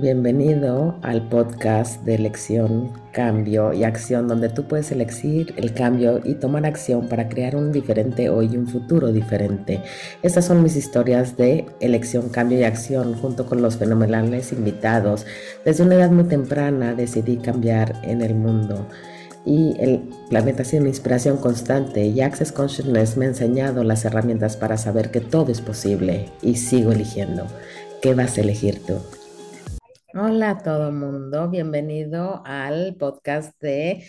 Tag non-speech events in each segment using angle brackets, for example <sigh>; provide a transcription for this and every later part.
Bienvenido al podcast de elección, cambio y acción, donde tú puedes elegir el cambio y tomar acción para crear un diferente hoy y un futuro diferente. Estas son mis historias de elección, cambio y acción, junto con los fenomenales invitados. Desde una edad muy temprana decidí cambiar en el mundo y el planeta ha sido una inspiración constante y Access Consciousness me ha enseñado las herramientas para saber que todo es posible y sigo eligiendo. ¿Qué vas a elegir tú? Hola todo mundo, bienvenido al podcast de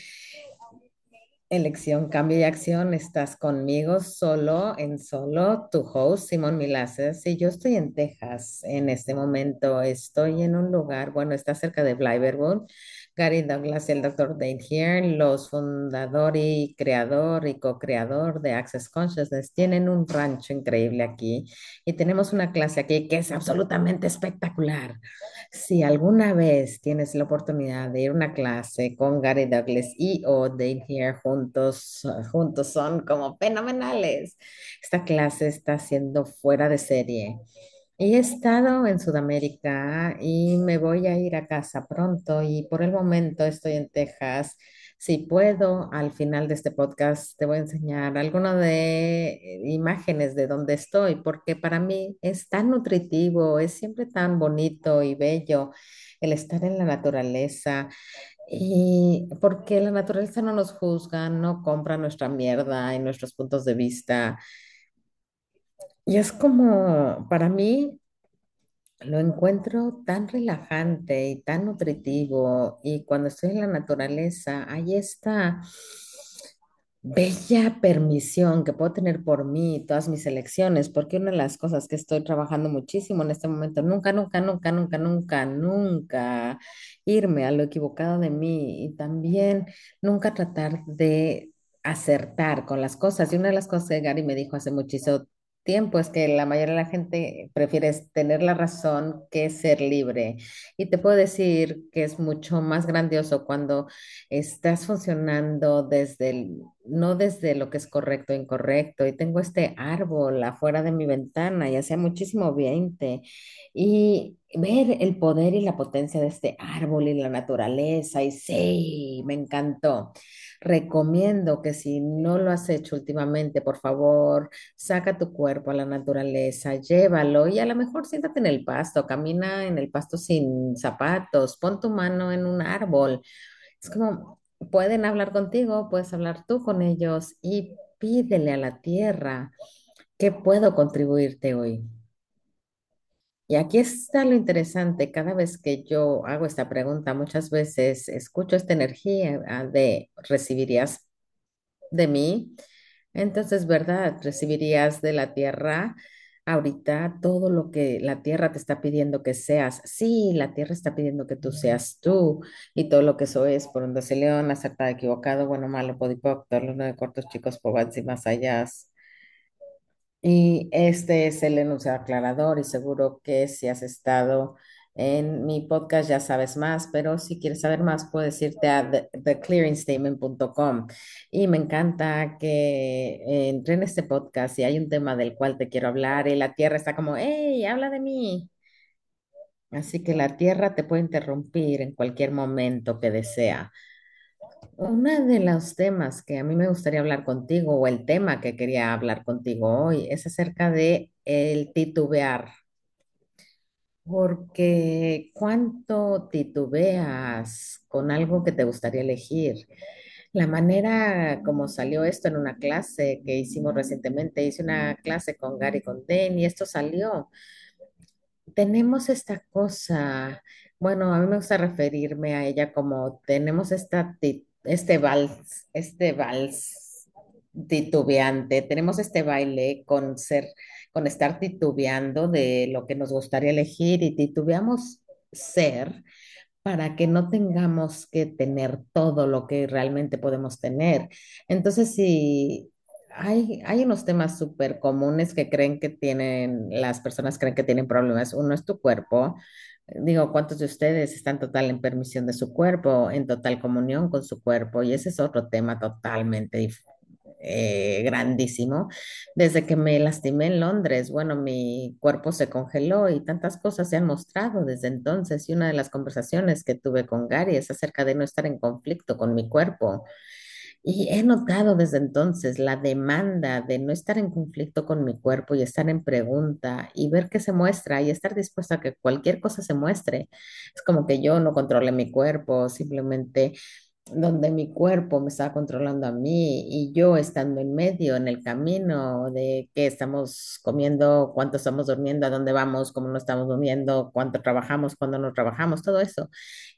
Elección, Cambio y Acción. Estás conmigo solo, en solo, tu host, Simón Milaces. Y yo estoy en Texas en este momento. Estoy en un lugar, bueno, está cerca de Blyverwood. Gary Douglas y el Dr. Dane here, los fundador y creador y co-creador de Access Consciousness, tienen un rancho increíble aquí y tenemos una clase aquí que es absolutamente espectacular. Si alguna vez tienes la oportunidad de ir a una clase con Gary Douglas y o Dane here juntos, juntos son como fenomenales. Esta clase está siendo fuera de serie. He estado en Sudamérica y me voy a ir a casa pronto y por el momento estoy en Texas. Si puedo, al final de este podcast te voy a enseñar algunas de eh, imágenes de donde estoy, porque para mí es tan nutritivo, es siempre tan bonito y bello el estar en la naturaleza. Y porque la naturaleza no nos juzga, no compra nuestra mierda y nuestros puntos de vista. Y es como, para mí, lo encuentro tan relajante y tan nutritivo. Y cuando estoy en la naturaleza, hay esta bella permisión que puedo tener por mí todas mis elecciones, porque una de las cosas que estoy trabajando muchísimo en este momento, nunca, nunca, nunca, nunca, nunca, nunca irme a lo equivocado de mí y también nunca tratar de acertar con las cosas. Y una de las cosas que Gary me dijo hace muchísimo tiempo es que la mayoría de la gente prefiere tener la razón que ser libre. Y te puedo decir que es mucho más grandioso cuando estás funcionando desde el, no desde lo que es correcto o incorrecto. Y tengo este árbol afuera de mi ventana y hacía muchísimo viento. Y ver el poder y la potencia de este árbol y la naturaleza. Y sí, me encantó. Recomiendo que si no lo has hecho últimamente, por favor, saca tu cuerpo a la naturaleza, llévalo y a lo mejor siéntate en el pasto, camina en el pasto sin zapatos, pon tu mano en un árbol. Es como, pueden hablar contigo, puedes hablar tú con ellos y pídele a la tierra, ¿qué puedo contribuirte hoy? Y aquí está lo interesante, cada vez que yo hago esta pregunta, muchas veces escucho esta energía ah, de recibirías de mí, entonces, ¿verdad? Recibirías de la tierra ahorita todo lo que la tierra te está pidiendo que seas. Sí, la tierra está pidiendo que tú seas tú y todo lo que eso es, por donde se león, acertado, equivocado, bueno, malo, podipoctor, los nueve cortos chicos, pobres y más allá. Y este es el enunciado aclarador y seguro que si has estado en mi podcast ya sabes más, pero si quieres saber más puedes irte a the- theclearingstatement.com. Y me encanta que entré en este podcast y hay un tema del cual te quiero hablar y la tierra está como, hey, habla de mí. Así que la tierra te puede interrumpir en cualquier momento que desea. Uno de los temas que a mí me gustaría hablar contigo, o el tema que quería hablar contigo hoy, es acerca de el titubear. Porque cuánto titubeas con algo que te gustaría elegir. La manera como salió esto en una clase que hicimos recientemente, hice una clase con Gary Condén y esto salió. Tenemos esta cosa, bueno, a mí me gusta referirme a ella como tenemos esta, ti- este vals, este vals titubeante, tenemos este baile con ser, con estar titubeando de lo que nos gustaría elegir y titubeamos ser para que no tengamos que tener todo lo que realmente podemos tener. Entonces, si hay, hay unos temas súper comunes que creen que tienen, las personas creen que tienen problemas. Uno es tu cuerpo. Digo, ¿cuántos de ustedes están total en permisión de su cuerpo, en total comunión con su cuerpo? Y ese es otro tema totalmente eh, grandísimo. Desde que me lastimé en Londres, bueno, mi cuerpo se congeló y tantas cosas se han mostrado desde entonces. Y una de las conversaciones que tuve con Gary es acerca de no estar en conflicto con mi cuerpo. Y he notado desde entonces la demanda de no estar en conflicto con mi cuerpo y estar en pregunta y ver qué se muestra y estar dispuesta a que cualquier cosa se muestre. Es como que yo no controle mi cuerpo, simplemente donde mi cuerpo me está controlando a mí y yo estando en medio, en el camino de qué estamos comiendo, cuánto estamos durmiendo, a dónde vamos, cómo no estamos durmiendo, cuánto trabajamos, cuándo no trabajamos, todo eso.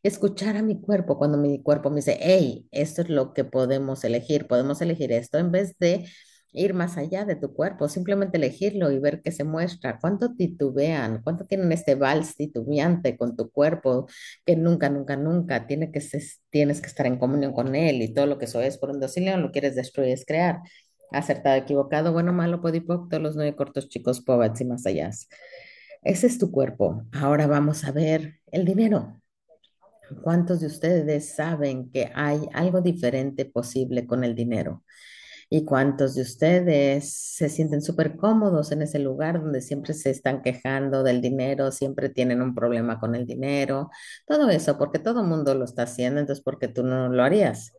Escuchar a mi cuerpo cuando mi cuerpo me dice, hey, esto es lo que podemos elegir, podemos elegir esto en vez de ir más allá de tu cuerpo, simplemente elegirlo y ver qué se muestra, cuánto titubean, cuánto tienen este vals titubeante con tu cuerpo, que nunca, nunca, nunca tiene que ser- tienes que estar en comunión con él y todo lo que eso es por un docilio, lo quieres destruir, es crear. Acertado, equivocado, bueno, malo, podipoc, todos los nueve cortos chicos, pobats y más allá. Ese es tu cuerpo. Ahora vamos a ver el dinero. ¿Cuántos de ustedes saben que hay algo diferente posible con el dinero? ¿Y cuántos de ustedes se sienten súper cómodos en ese lugar donde siempre se están quejando del dinero, siempre tienen un problema con el dinero? Todo eso, porque todo el mundo lo está haciendo, entonces, ¿por qué tú no lo harías?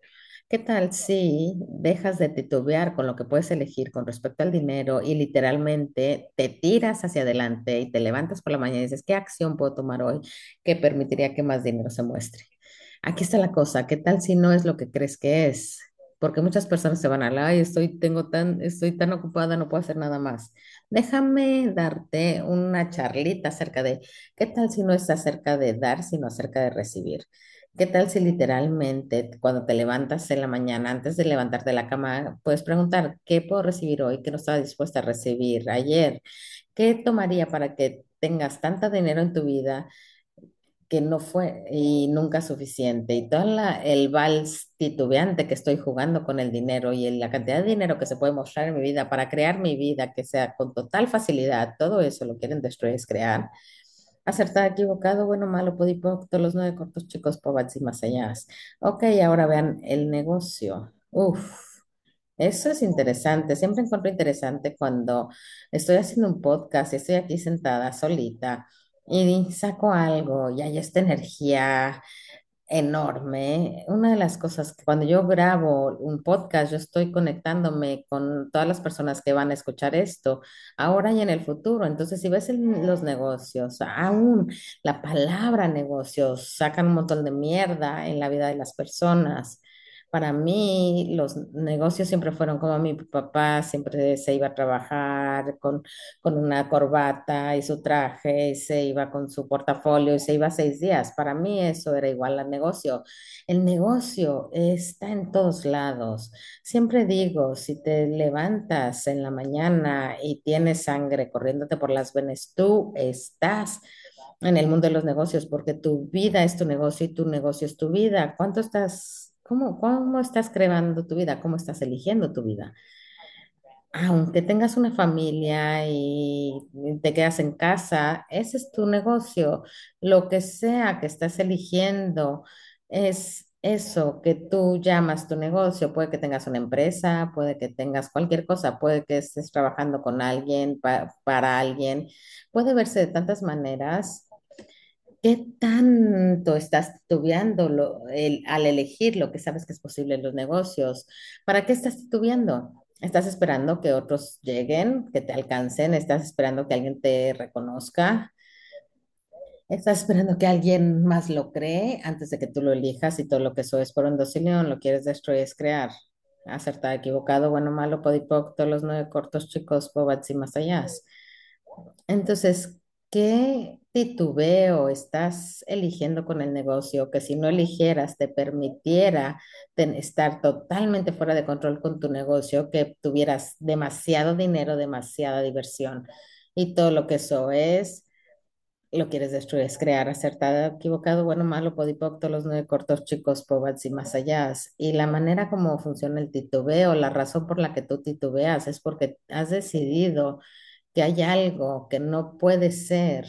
¿Qué tal si dejas de titubear con lo que puedes elegir con respecto al dinero y literalmente te tiras hacia adelante y te levantas por la mañana y dices, ¿qué acción puedo tomar hoy que permitiría que más dinero se muestre? Aquí está la cosa, ¿qué tal si no es lo que crees que es? Porque muchas personas se van a la, ay, estoy, tengo tan, estoy tan ocupada, no puedo hacer nada más. Déjame darte una charlita acerca de qué tal si no es acerca de dar, sino acerca de recibir. ¿Qué tal si literalmente cuando te levantas en la mañana, antes de levantarte de la cama, puedes preguntar, ¿qué puedo recibir hoy que no estaba dispuesta a recibir ayer? ¿Qué tomaría para que tengas tanto dinero en tu vida? Que no fue y nunca suficiente. Y todo la, el vals titubeante que estoy jugando con el dinero y la cantidad de dinero que se puede mostrar en mi vida para crear mi vida, que sea con total facilidad, todo eso lo quieren destruir, es crear. Acertado, equivocado, bueno, malo, podipoc, los nueve cortos chicos, pobats y más allá. Ok, ahora vean el negocio. Uf. Eso es interesante. Siempre encuentro interesante cuando estoy haciendo un podcast y estoy aquí sentada solita y saco algo y hay esta energía enorme. Una de las cosas que cuando yo grabo un podcast, yo estoy conectándome con todas las personas que van a escuchar esto ahora y en el futuro. Entonces, si ves en los negocios, aún la palabra negocios sacan un montón de mierda en la vida de las personas. Para mí, los negocios siempre fueron como mi papá siempre se iba a trabajar con con una corbata y su traje, y se iba con su portafolio y se iba seis días. Para mí eso era igual al negocio. El negocio está en todos lados. Siempre digo, si te levantas en la mañana y tienes sangre corriéndote por las venas, tú estás en el mundo de los negocios porque tu vida es tu negocio y tu negocio es tu vida. ¿Cuánto estás, cómo, cómo estás creando tu vida? ¿Cómo estás eligiendo tu vida? Aunque tengas una familia y te quedas en casa, ese es tu negocio. Lo que sea que estás eligiendo es eso que tú llamas tu negocio. Puede que tengas una empresa, puede que tengas cualquier cosa, puede que estés trabajando con alguien, pa- para alguien. Puede verse de tantas maneras. ¿Qué tanto estás titubeando al elegir lo que sabes que es posible en los negocios? ¿Para qué estás titubeando? ¿Estás esperando que otros lleguen, que te alcancen? ¿Estás esperando que alguien te reconozca? ¿Estás esperando que alguien más lo cree antes de que tú lo elijas y todo lo que eso es por un docilio, lo quieres destruir, es crear? Acertado, equivocado, bueno, malo, podipoc, todos los nueve cortos chicos, pobats y más allá. Entonces, ¿qué titubeo estás eligiendo con el negocio que si no eligieras te permitiera estar totalmente fuera de control con tu negocio, que tuvieras demasiado dinero, demasiada diversión y todo lo que eso es, lo quieres destruir, es crear, acertado, equivocado, bueno, malo, podipoc, todos los nueve cortos chicos, pobats y más allá. Y la manera como funciona el titubeo, la razón por la que tú titubeas es porque has decidido que hay algo que no puede ser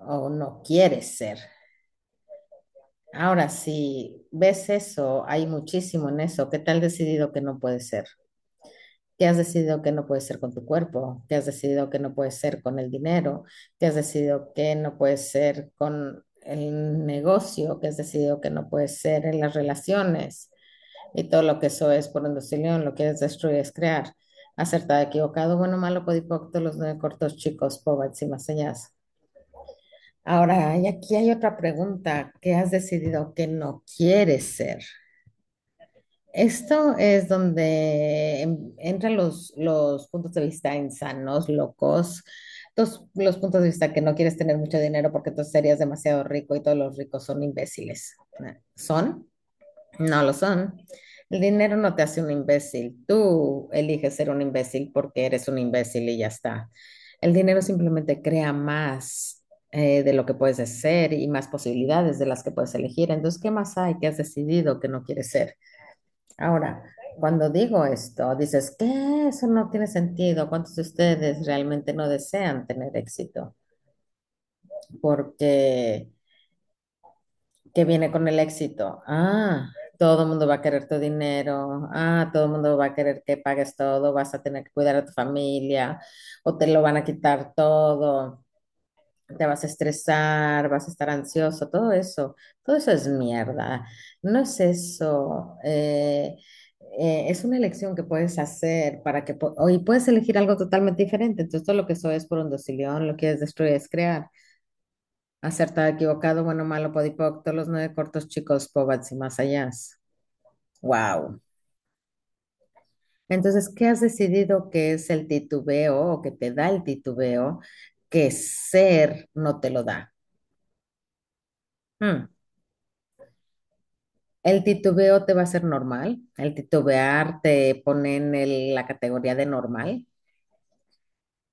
o no quiere ser. Ahora, si ves eso, hay muchísimo en eso. ¿Qué tal decidido que no puede ser? ¿Qué has decidido que no puede ser con tu cuerpo? ¿Qué has decidido que no puede ser con el dinero? ¿Qué has decidido que no puede ser con el negocio? ¿Qué has decidido que no puede ser en las relaciones? Y todo lo que eso es por inducción, lo que es destruir es crear. Acertado, equivocado, bueno, malo, podipocto, los nueve cortos chicos, pobres y más allá. Ahora, y aquí hay otra pregunta. ¿Qué has decidido que no quieres ser? Esto es donde en- entran los, los puntos de vista insanos, locos, los, los puntos de vista que no quieres tener mucho dinero porque entonces serías demasiado rico y todos los ricos son imbéciles. ¿Son? No lo son. El dinero no te hace un imbécil. Tú eliges ser un imbécil porque eres un imbécil y ya está. El dinero simplemente crea más eh, de lo que puedes ser y más posibilidades de las que puedes elegir. Entonces, ¿qué más hay que has decidido que no quieres ser? Ahora, cuando digo esto, dices que eso no tiene sentido. ¿Cuántos de ustedes realmente no desean tener éxito? Porque, ¿qué viene con el éxito? Ah, todo el mundo va a querer tu dinero. Ah, todo el mundo va a querer que pagues todo. Vas a tener que cuidar a tu familia o te lo van a quitar todo. Te vas a estresar, vas a estar ansioso, todo eso, todo eso es mierda. No es eso. eh, eh, es una elección que puedes hacer para que, hoy puedes elegir algo totalmente diferente. Entonces, todo lo que eso es por un docilión, lo que es destruir es crear. Acertado, equivocado, bueno, malo, podipoc, todos los nueve cortos chicos, pobats y más allá. Wow. Entonces, ¿qué has decidido que es el titubeo o que te da el titubeo que ser no te lo da? Hmm. El titubeo te va a ser normal. El titubear te pone en la categoría de normal.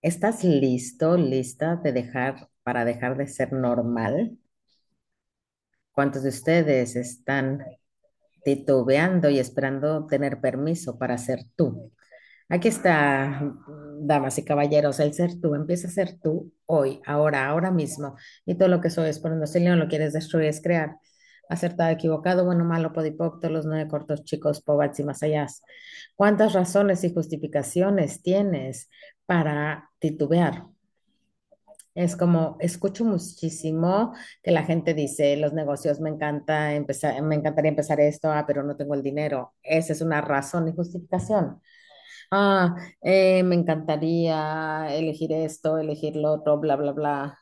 ¿Estás listo, lista de dejar para dejar de ser normal? ¿Cuántos de ustedes están titubeando y esperando tener permiso para ser tú? Aquí está, damas y caballeros, el ser tú, empieza a ser tú hoy, ahora, ahora mismo. Y todo lo que soy es por el león, lo quieres destruir, es crear. Acertado, equivocado, bueno, malo, podipocto, los nueve cortos chicos, pobats y más allá. ¿Cuántas razones y justificaciones tienes para titubear? Es como, escucho muchísimo que la gente dice, los negocios, me encanta empezar, me encantaría empezar esto, ah, pero no tengo el dinero. Esa es una razón y justificación. Ah, eh, me encantaría elegir esto, elegir lo otro, bla, bla, bla,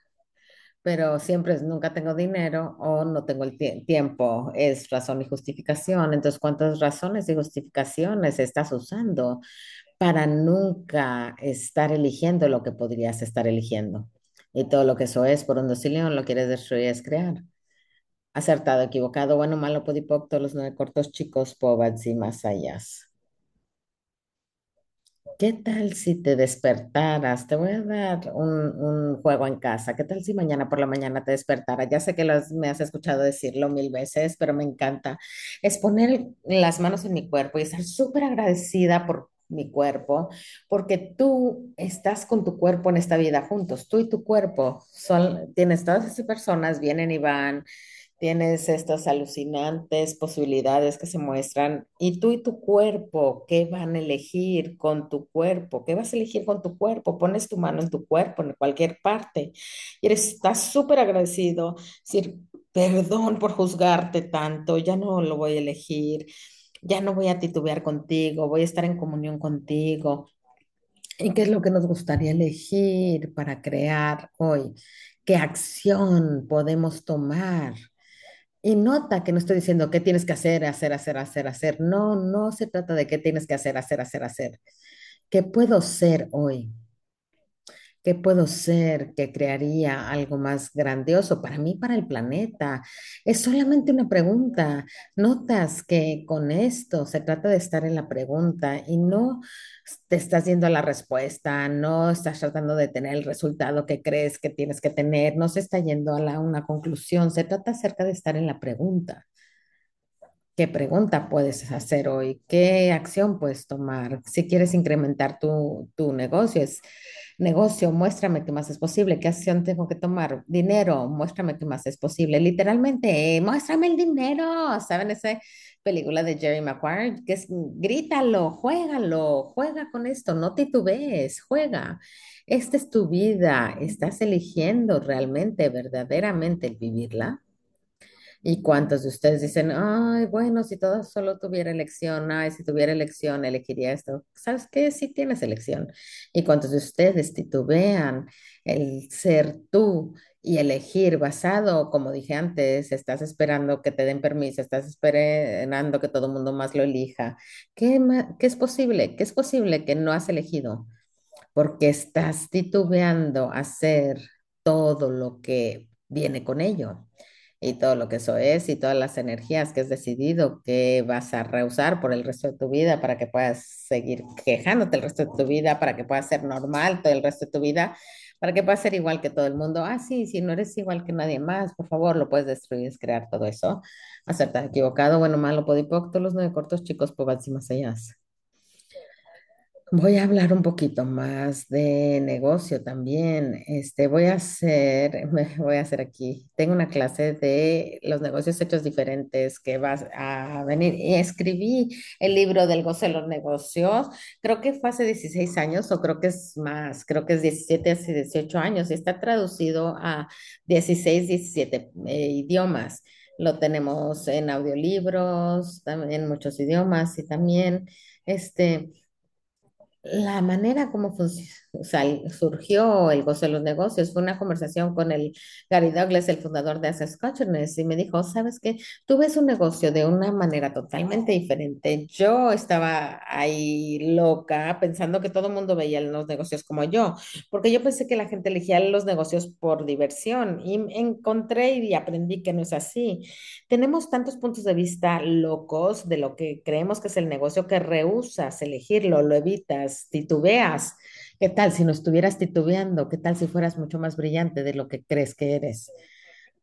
pero siempre nunca tengo dinero o no tengo el tie- tiempo, es razón y justificación. Entonces, ¿cuántas razones y justificaciones estás usando para nunca estar eligiendo lo que podrías estar eligiendo? Y todo lo que eso es, por un león, lo quieres destruir, es crear. Acertado, equivocado, bueno, malo, podipoc, todos los nueve cortos chicos, pobats y más allá. ¿Qué tal si te despertaras? Te voy a dar un, un juego en casa. ¿Qué tal si mañana por la mañana te despertaras? Ya sé que me has escuchado decirlo mil veces, pero me encanta. Es poner las manos en mi cuerpo y estar súper agradecida por mi cuerpo, porque tú estás con tu cuerpo en esta vida juntos. Tú y tu cuerpo son, tienes todas esas personas, vienen y van Tienes estas alucinantes posibilidades que se muestran y tú y tu cuerpo, ¿qué van a elegir con tu cuerpo? ¿Qué vas a elegir con tu cuerpo? Pones tu mano en tu cuerpo, en cualquier parte y eres, estás súper agradecido, decir, perdón por juzgarte tanto, ya no lo voy a elegir, ya no voy a titubear contigo, voy a estar en comunión contigo. ¿Y qué es lo que nos gustaría elegir para crear hoy? ¿Qué acción podemos tomar? Y nota que no estoy diciendo qué tienes que hacer, hacer, hacer, hacer, hacer. No, no se trata de qué tienes que hacer, hacer, hacer, hacer. ¿Qué puedo ser hoy? ¿Qué puedo ser que crearía algo más grandioso para mí, para el planeta? Es solamente una pregunta. Notas que con esto se trata de estar en la pregunta y no te estás yendo a la respuesta, no estás tratando de tener el resultado que crees que tienes que tener, no se está yendo a una conclusión, se trata acerca de estar en la pregunta. ¿Qué pregunta puedes hacer hoy? ¿Qué acción puedes tomar? Si quieres incrementar tu, tu negocio, es Negocio, muéstrame qué más es posible, qué acción tengo que tomar. Dinero, muéstrame qué más es posible. Literalmente, muéstrame el dinero. ¿Saben esa película de Jerry Maguire? Que es, grítalo, juégalo, juega con esto, no titubees, juega. Esta es tu vida, estás eligiendo realmente, verdaderamente el vivirla. ¿Y cuántos de ustedes dicen, ay, bueno, si todo solo tuviera elección, ay, si tuviera elección, elegiría esto? ¿Sabes qué? Sí tienes elección. ¿Y cuántos de ustedes titubean el ser tú y elegir basado, como dije antes, estás esperando que te den permiso, estás esperando que todo el mundo más lo elija? ¿Qué, qué es posible? ¿Qué es posible que no has elegido? Porque estás titubeando hacer todo lo que viene con ello y todo lo que eso es y todas las energías que has decidido que vas a rehusar por el resto de tu vida para que puedas seguir quejándote el resto de tu vida, para que puedas ser normal todo el resto de tu vida, para que puedas ser igual que todo el mundo. Ah, sí, si no eres igual que nadie más, por favor, lo puedes destruir, es crear todo eso. Acertado, equivocado, bueno, malo, podipoc, todos los nueve cortos chicos, y más allá. Voy a hablar un poquito más de negocio también. Este, voy a hacer, <laughs> voy a hacer aquí. Tengo una clase de los negocios hechos diferentes que vas a venir. Escribí el libro del goce de los negocios. Creo que fue hace 16 años o creo que es más. Creo que es 17 hace 18 años y está traducido a 16, 17 eh, idiomas. Lo tenemos en audiolibros, en muchos idiomas y también este. La manera como func- sea, surgió el gozo de los negocios fue una conversación con el Gary Douglas, el fundador de Access Consciousness, y me dijo, ¿sabes qué? Tú ves un negocio de una manera totalmente diferente. Yo estaba ahí loca pensando que todo el mundo veía los negocios como yo, porque yo pensé que la gente elegía los negocios por diversión y encontré y aprendí que no es así. Tenemos tantos puntos de vista locos de lo que creemos que es el negocio que rehusas elegirlo, lo evitas, titubeas. ¿Qué tal si no estuvieras titubeando? ¿Qué tal si fueras mucho más brillante de lo que crees que eres?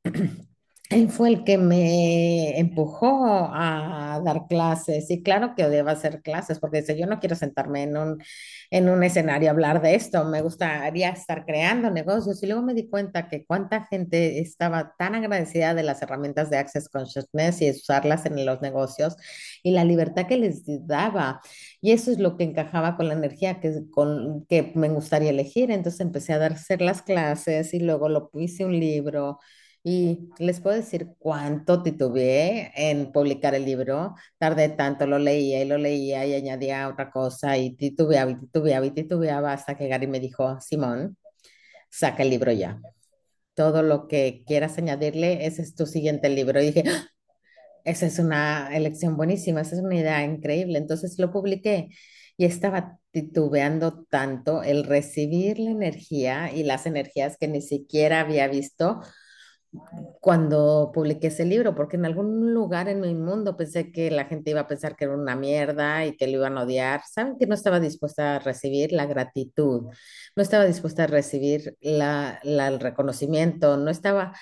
<clears throat> Él fue el que me empujó a dar clases y claro que odiaba hacer clases porque dice, yo no quiero sentarme en un, en un escenario a hablar de esto, me gustaría estar creando negocios y luego me di cuenta que cuánta gente estaba tan agradecida de las herramientas de Access Consciousness y usarlas en los negocios y la libertad que les daba. Y eso es lo que encajaba con la energía que, con, que me gustaría elegir, entonces empecé a dar hacer las clases y luego lo hice un libro y les puedo decir cuánto titubeé en publicar el libro. Tardé tanto, lo leía y lo leía y añadía otra cosa y titubeaba y titubeaba y titubeaba hasta que Gary me dijo, Simón, saca el libro ya. Todo lo que quieras añadirle, ese es tu siguiente libro. Y dije, "Ah, esa es una elección buenísima, esa es una idea increíble. Entonces lo publiqué y estaba titubeando tanto el recibir la energía y las energías que ni siquiera había visto cuando publiqué ese libro, porque en algún lugar en mi mundo pensé que la gente iba a pensar que era una mierda y que lo iban a odiar. Saben que no estaba dispuesta a recibir la gratitud, no estaba dispuesta a recibir la, la- el reconocimiento, no estaba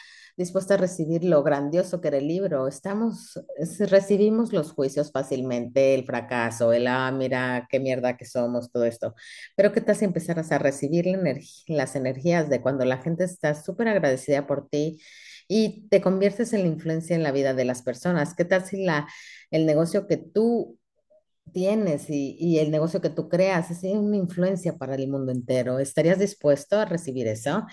dispuesta a recibir lo grandioso que era el libro. Estamos, es- recibimos los juicios fácilmente, el fracaso, el, ah, mira, qué mierda que somos, todo esto. Pero ¿qué tal si empezaras a recibir la energ- las energías de cuando la gente está súper agradecida por ti? y te conviertes en la influencia en la vida de las personas. ¿Qué tal si la, el negocio que tú tienes y, y el negocio que tú creas es una influencia para el mundo entero? ¿Estarías dispuesto a recibir eso?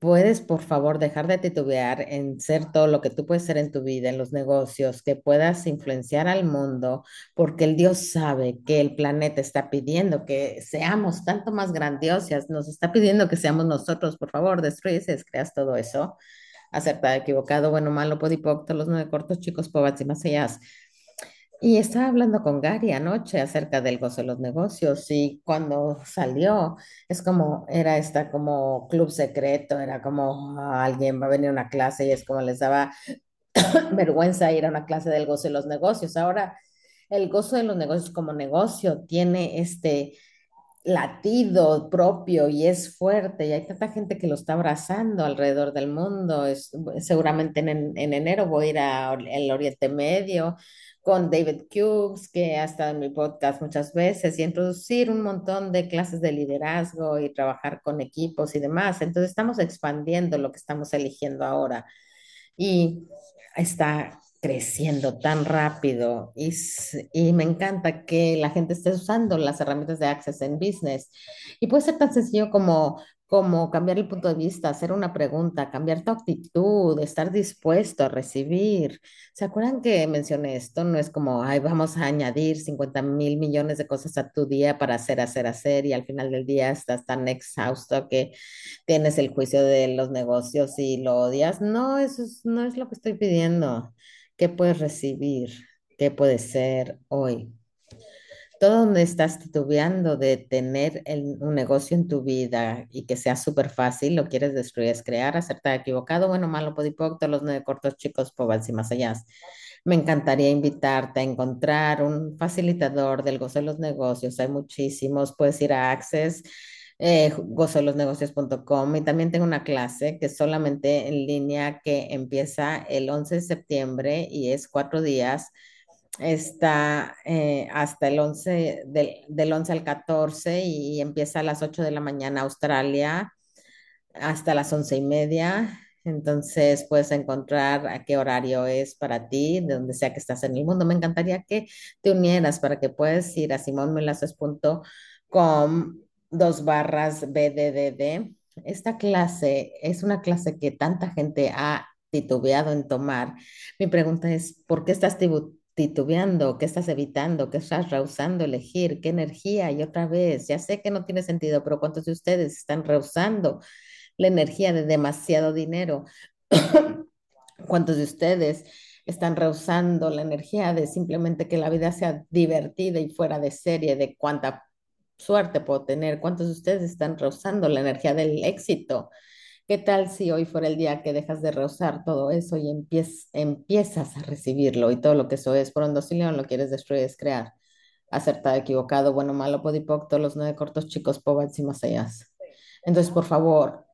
¿Puedes, por favor, dejar de titubear en ser todo lo que tú puedes ser en tu vida, en los negocios, que puedas influenciar al mundo, porque el Dios sabe que el planeta está pidiendo que seamos tanto más grandiosas, nos está pidiendo que seamos nosotros, por favor, destruyes, creas todo eso acertado, equivocado, bueno, malo, podipoc, todos los nueve cortos, chicos, pobres y más allá. Y estaba hablando con Gary anoche acerca del gozo de los negocios y cuando salió, es como, era esta como club secreto, era como ah, alguien va a venir a una clase y es como les daba <coughs> vergüenza ir a una clase del gozo de los negocios. Ahora, el gozo de los negocios como negocio tiene este latido propio y es fuerte y hay tanta gente que lo está abrazando alrededor del mundo. Es, seguramente en, en enero voy a ir al Oriente Medio con David Cubes, que ha estado en mi podcast muchas veces, y introducir un montón de clases de liderazgo y trabajar con equipos y demás. Entonces estamos expandiendo lo que estamos eligiendo ahora y está creciendo tan rápido y, y, me encanta que la gente esté usando las herramientas de Access en Business. Y puede ser tan sencillo como como cambiar el punto de vista, hacer una pregunta, cambiar tu actitud, estar dispuesto a recibir. ¿Se acuerdan que mencioné esto? No es como, ay, vamos a añadir 50 mil millones de cosas a tu día para hacer, hacer, hacer y al final del día estás tan exhausto que tienes el juicio de los negocios y lo odias. No, eso no es lo que estoy pidiendo. ¿Qué puedes recibir? ¿Qué puede ser hoy? Todo donde estás titubeando de tener un negocio en tu vida y que sea súper fácil, lo quieres destruir, es crear, acertar, equivocado, bueno, malo, podipoc, todos los nueve cortos chicos, pobres y más allá. Me encantaría invitarte a encontrar un facilitador del gozo de los negocios. Hay muchísimos. Puedes ir a Access, eh, gozodelosnegocios.com y también tengo una clase que solamente en línea que empieza el 11 de septiembre y es cuatro días está eh, hasta el 11, del, del 11 al 14 y, empieza a las 8 de la mañana Australia hasta las 11 y media. Entonces puedes encontrar a qué horario es para ti, de donde sea que estás en el mundo. Me encantaría que te unieras para que puedas ir a simonmelaces.com dos barras BDDD. Esta clase es una clase que tanta gente ha titubeado en tomar. Mi pregunta es, ¿por qué estás titubeando, qué estás evitando, qué estás rehusando elegir, qué energía y otra vez, ya sé que no tiene sentido, pero ¿cuántos de ustedes están rehusando la energía de demasiado dinero? <coughs> ¿Cuántos de ustedes están rehusando la energía de simplemente que la vida sea divertida y fuera de serie, de cuánta suerte puedo tener? ¿Cuántos de ustedes están rehusando la energía del éxito? ¿Qué tal si hoy fuera el día que dejas de rehusar todo eso y empiezas a recibirlo y todo lo que eso es? Por un león lo quieres destruir, es crear. Acertado, equivocado, bueno, malo, podipoc, todos los nueve cortos chicos, pobres y más allá. Entonces, por favor,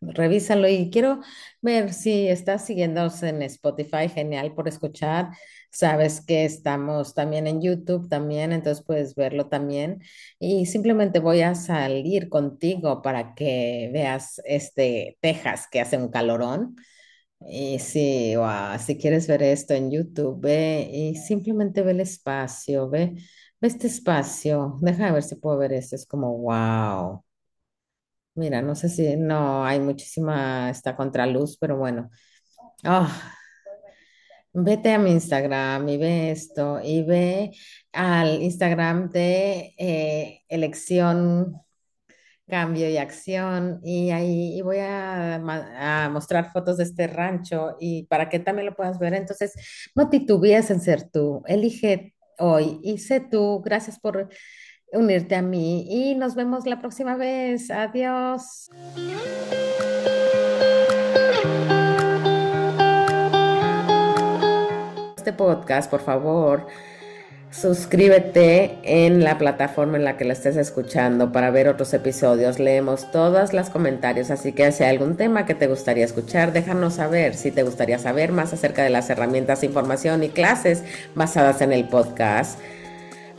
revísalo y quiero ver si estás siguiéndonos en Spotify, genial por escuchar. Sabes que estamos también en YouTube también, entonces puedes verlo también. Y simplemente voy a salir contigo para que veas este Texas que hace un calorón. Y si, si quieres ver esto en YouTube, ve y simplemente ve el espacio, ve, ve este espacio. Deja ver si puedo ver esto. Es como, wow. Mira, no sé si no hay muchísima, está contraluz, pero bueno. Ah, vete a mi Instagram y ve esto y ve al Instagram de eh, elección, cambio y acción y ahí voy a, mostrar fotos de este rancho y para que también lo puedas ver. Entonces, no titubees en ser tú, elige hoy y sé tú. Gracias por unirte a mí y nos vemos la próxima vez. Adiós. Este podcast, por favor, suscríbete en la plataforma en la que lo estés escuchando para ver otros episodios. Leemos todos los comentarios, así que si hay algún tema que te gustaría escuchar, déjanos saber. Si te gustaría saber más acerca de las herramientas, información y clases basadas en el podcast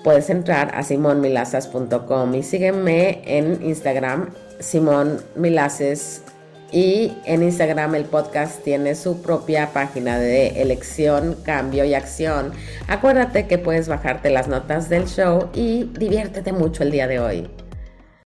puedes entrar a simonmilaces.com y sígueme en Instagram, Simón Y en Instagram el podcast tiene su propia página de elección, cambio y acción. Acuérdate que puedes bajarte las notas del show y diviértete mucho el día de hoy.